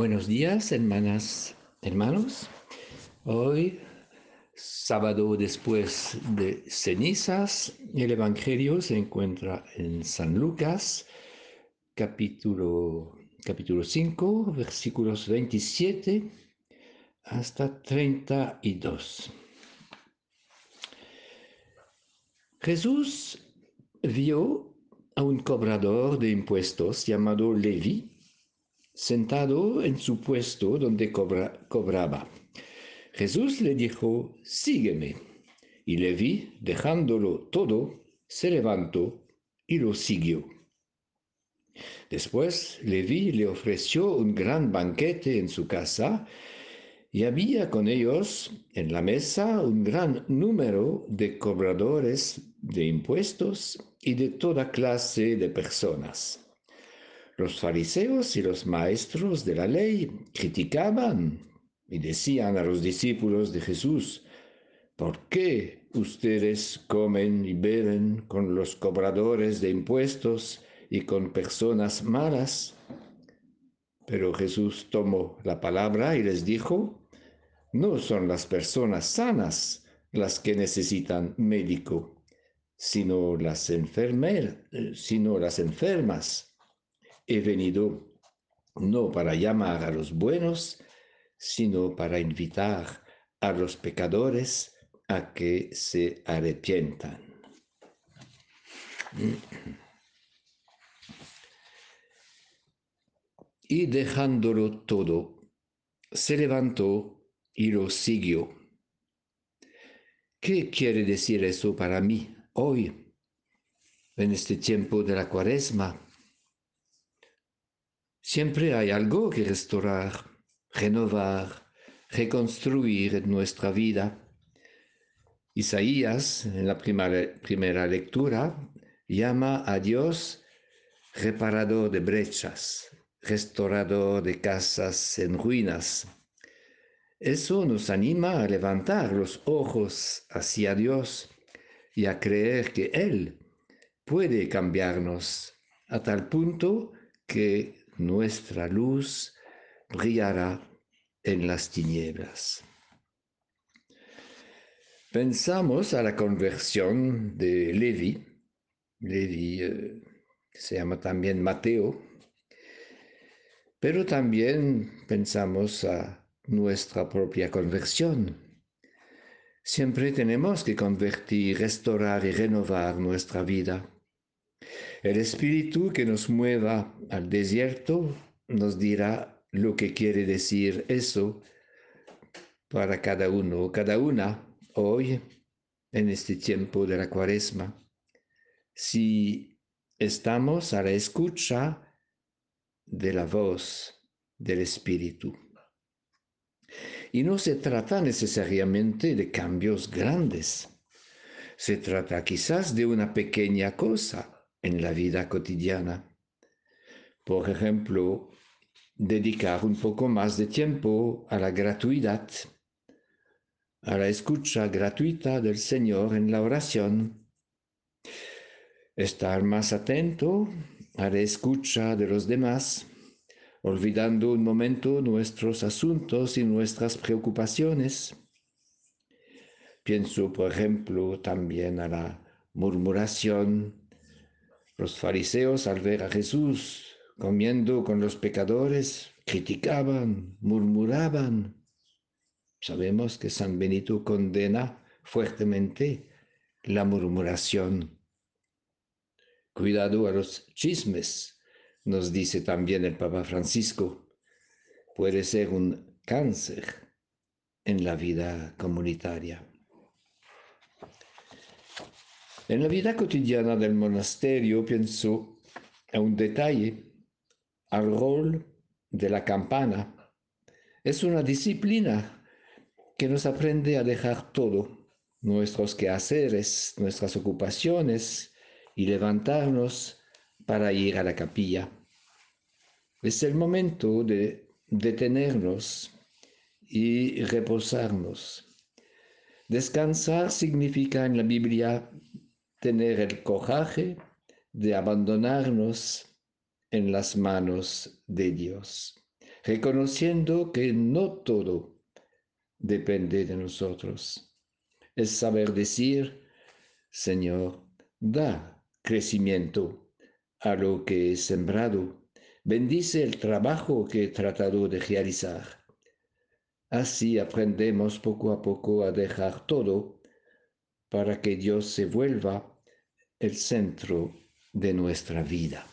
Buenos días, hermanas, hermanos. Hoy, sábado después de cenizas, el Evangelio se encuentra en San Lucas, capítulo, capítulo 5, versículos 27 hasta 32. Jesús vio a un cobrador de impuestos llamado Levi sentado en su puesto donde cobraba. Jesús le dijo, sígueme. Y Levi, dejándolo todo, se levantó y lo siguió. Después Levi le ofreció un gran banquete en su casa y había con ellos en la mesa un gran número de cobradores de impuestos y de toda clase de personas. Los fariseos y los maestros de la ley criticaban y decían a los discípulos de Jesús, ¿por qué ustedes comen y beben con los cobradores de impuestos y con personas malas? Pero Jesús tomó la palabra y les dijo, no son las personas sanas las que necesitan médico, sino las, enfermer, eh, sino las enfermas he venido no para llamar a los buenos, sino para invitar a los pecadores a que se arrepientan. Y dejándolo todo, se levantó y lo siguió. ¿Qué quiere decir eso para mí hoy, en este tiempo de la cuaresma? Siempre hay algo que restaurar, renovar, reconstruir en nuestra vida. Isaías, en la primera, lectura, llama a Dios reparador de brechas, restaurador de casas en ruinas. Eso nos anima a levantar los ojos hacia Dios y a creer que Él puede cambiarnos a tal punto que nuestra luz brillará en las tinieblas. Pensamos a la conversión de Levi, Levi eh, se llama también Mateo, pero también pensamos a nuestra propia conversión. Siempre tenemos que convertir, restaurar y renovar nuestra vida. El espíritu que nos mueva al desierto nos dirá lo que quiere decir eso para cada uno, cada una, hoy, en este tiempo de la cuaresma. Si estamos a la escucha de la voz del espíritu. Y no se trata necesariamente de cambios grandes. Se trata quizás de una pequeña cosa en la vida cotidiana. Por ejemplo, dedicar un poco más de tiempo a la gratuidad, a la escucha gratuita del Señor en la oración, estar más atento a la escucha de los demás, olvidando un momento nuestros asuntos y nuestras preocupaciones. Pienso, por ejemplo, también a la murmuración, los fariseos al ver a Jesús comiendo con los pecadores criticaban, murmuraban. Sabemos que San Benito condena fuertemente la murmuración. Cuidado a los chismes, nos dice también el Papa Francisco. Puede ser un cáncer en la vida comunitaria. En la vida cotidiana del monasterio pienso a un detalle, al rol de la campana. Es una disciplina que nos aprende a dejar todo, nuestros quehaceres, nuestras ocupaciones, y levantarnos para ir a la capilla. Es el momento de detenernos y reposarnos. Descansar significa en la Biblia tener el coraje de abandonarnos en las manos de Dios, reconociendo que no todo depende de nosotros. Es saber decir, Señor, da crecimiento a lo que he sembrado, bendice el trabajo que he tratado de realizar. Así aprendemos poco a poco a dejar todo para que Dios se vuelva el centro de nuestra vida.